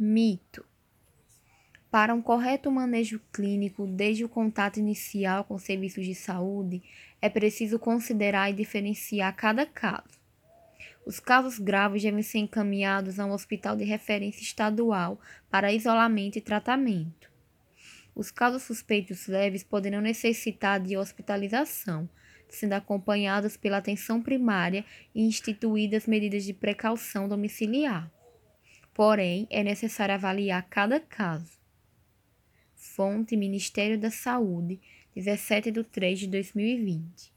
Mito. Para um correto manejo clínico, desde o contato inicial com serviços de saúde, é preciso considerar e diferenciar cada caso. Os casos graves devem ser encaminhados a um hospital de referência estadual para isolamento e tratamento. Os casos suspeitos leves poderão necessitar de hospitalização, sendo acompanhados pela atenção primária e instituídas medidas de precaução domiciliar. Porém, é necessário avaliar cada caso. Fonte Ministério da Saúde, 17 de 3 de 2020.